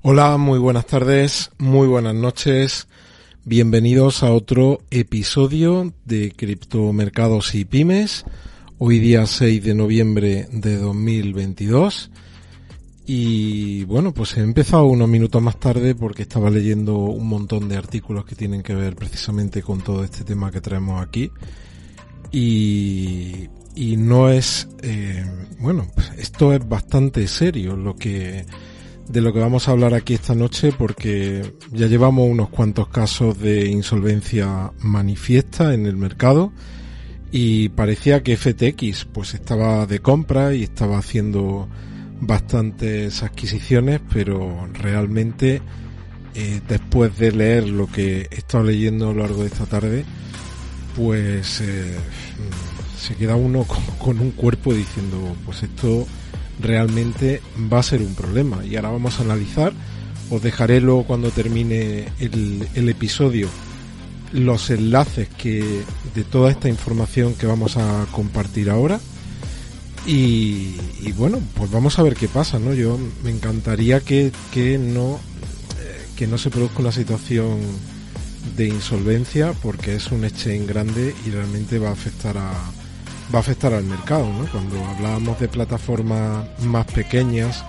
Hola, muy buenas tardes, muy buenas noches. Bienvenidos a otro episodio de Criptomercados y Pymes. Hoy día 6 de noviembre de 2022. Y bueno, pues he empezado unos minutos más tarde porque estaba leyendo un montón de artículos que tienen que ver precisamente con todo este tema que traemos aquí. Y, y no es, eh, bueno, pues esto es bastante serio lo que de lo que vamos a hablar aquí esta noche porque ya llevamos unos cuantos casos de insolvencia manifiesta en el mercado y parecía que FTX pues estaba de compra y estaba haciendo bastantes adquisiciones pero realmente eh, después de leer lo que he estado leyendo a lo largo de esta tarde pues eh, se queda uno con, con un cuerpo diciendo pues esto realmente va a ser un problema. Y ahora vamos a analizar, os dejaré luego cuando termine el, episodio los enlaces que de toda esta información que vamos a compartir ahora. Y, y, bueno, pues vamos a ver qué pasa, ¿no? Yo me encantaría que, que no eh, que no se produzca una situación de insolvencia porque es un exchange grande y realmente va a afectar a, va a afectar al mercado, ¿no? Cuando hablábamos de plataformas más pequeñas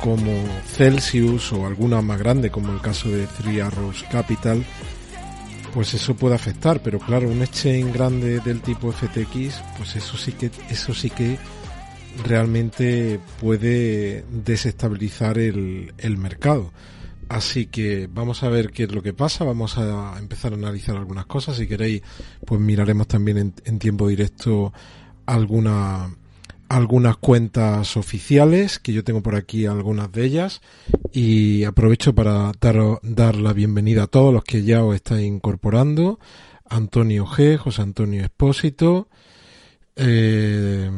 como Celsius o alguna más grande como el caso de Three Capital, pues eso puede afectar, pero claro, un exchange grande del tipo FTX, pues eso sí que eso sí que realmente puede desestabilizar el, el mercado. Así que vamos a ver qué es lo que pasa, vamos a empezar a analizar algunas cosas. Si queréis, pues miraremos también en, en tiempo directo alguna, algunas cuentas oficiales, que yo tengo por aquí algunas de ellas. Y aprovecho para dar, dar la bienvenida a todos los que ya os estáis incorporando. Antonio G, José Antonio Espósito. Eh,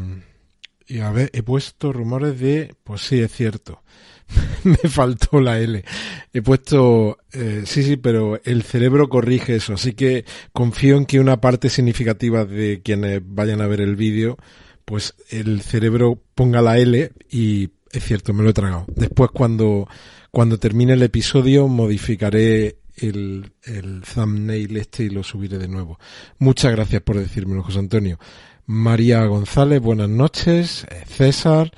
y a ver, he puesto rumores de, pues sí, es cierto. me faltó la L. He puesto, eh, sí, sí, pero el cerebro corrige eso, así que confío en que una parte significativa de quienes vayan a ver el vídeo, pues el cerebro ponga la L y es cierto, me lo he tragado. Después cuando, cuando termine el episodio modificaré el, el thumbnail este y lo subiré de nuevo. Muchas gracias por decírmelo, José Antonio. María González, buenas noches. César,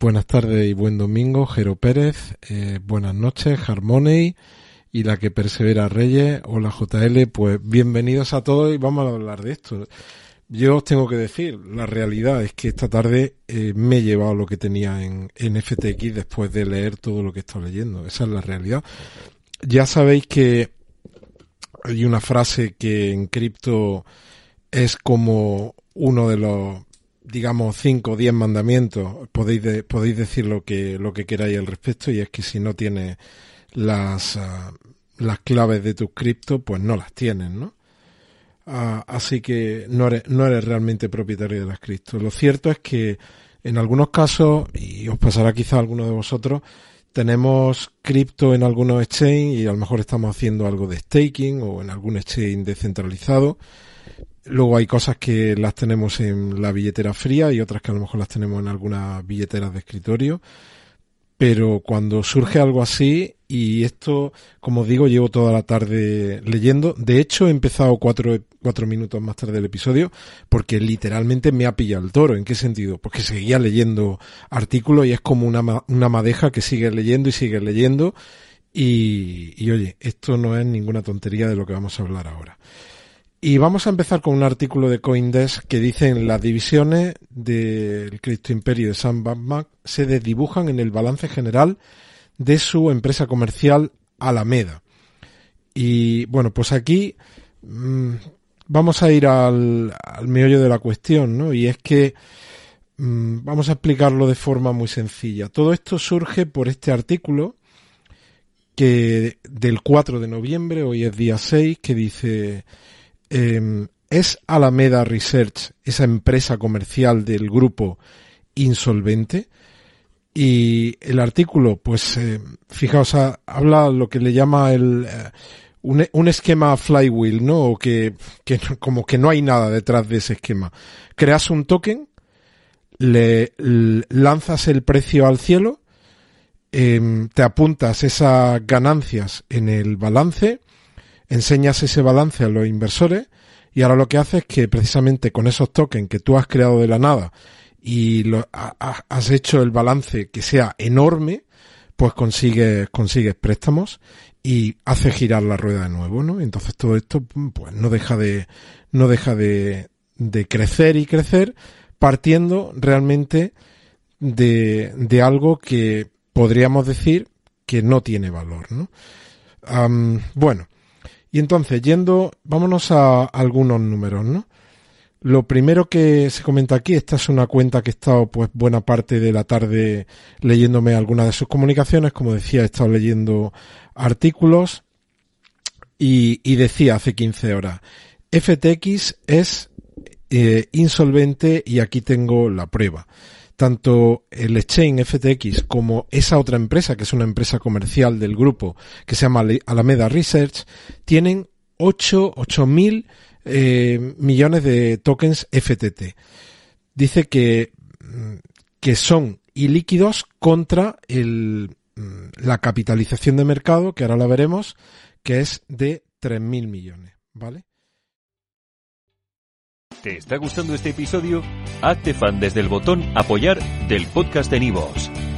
Buenas tardes y buen domingo, Jero Pérez. Eh, buenas noches, Harmoney y la que persevera Reyes. Hola JL, pues bienvenidos a todos y vamos a hablar de esto. Yo os tengo que decir, la realidad es que esta tarde eh, me he llevado lo que tenía en, en FTX después de leer todo lo que he estado leyendo. Esa es la realidad. Ya sabéis que hay una frase que en cripto es como uno de los digamos, cinco o diez mandamientos, podéis, de, podéis decir lo que, lo que queráis al respecto y es que si no tienes las, uh, las claves de tus cripto, pues no las tienes, ¿no? Uh, así que no eres, no eres realmente propietario de las cripto. Lo cierto es que en algunos casos, y os pasará quizá a alguno de vosotros, tenemos cripto en algunos exchange y a lo mejor estamos haciendo algo de staking o en algún exchange descentralizado Luego hay cosas que las tenemos en la billetera fría y otras que a lo mejor las tenemos en algunas billeteras de escritorio. Pero cuando surge algo así, y esto, como digo, llevo toda la tarde leyendo. De hecho, he empezado cuatro, cuatro minutos más tarde del episodio porque literalmente me ha pillado el toro. ¿En qué sentido? Porque seguía leyendo artículos y es como una, una madeja que sigue leyendo y sigue leyendo. Y, oye, esto no es ninguna tontería de lo que vamos a hablar ahora. Y vamos a empezar con un artículo de Coindesk que dice en las divisiones del Cristo Imperio de Sam Bankman se desdibujan en el balance general de su empresa comercial Alameda. Y bueno, pues aquí mmm, vamos a ir al, al, meollo de la cuestión, ¿no? Y es que mm, vamos a explicarlo de forma muy sencilla. Todo esto surge por este artículo que del 4 de noviembre, hoy es día 6, que dice em, ¿Es Alameda Research esa empresa comercial del grupo insolvente? Y el artículo, pues, eh, fijaos, habla lo que le llama el, eh, un, esquema flywheel, ¿no? O que, que como que no hay nada detrás de ese esquema. Creas un token, le, lanzas el precio al cielo, em, te apuntas esas ganancias en el balance, enseñas ese balance a los inversores y ahora lo que haces es que precisamente con esos tokens que tú has creado de la nada y lo, has hecho el balance que sea enorme, pues consigues, consigues préstamos y hace girar la rueda de nuevo, ¿no? Entonces todo esto, pues no deja de, no deja de, de crecer y crecer partiendo realmente de, de algo que podríamos decir que no tiene valor, ¿no? bueno, y entonces, yendo, vámonos a algunos números, ¿no? Lo primero que se comenta aquí, esta es una cuenta que he estado pues buena parte de la tarde leyéndome algunas de sus comunicaciones, como decía, he estado leyendo artículos y, decía hace 15 horas, FTX es eh, insolvente y aquí tengo la prueba. Tanto el exchange FTX como esa otra empresa, que es una empresa comercial del grupo, que se llama Alameda Research, tienen 8, 8 mil eh, millones de tokens FTT. Dice que, mm, que son ilíquidos contra el, mm, la capitalización de mercado, que ahora la veremos, que es de 3.000 millones, ¿vale? ¿Te está gustando este episodio? Hazte fan desde el botón apoyar del podcast de Nivos.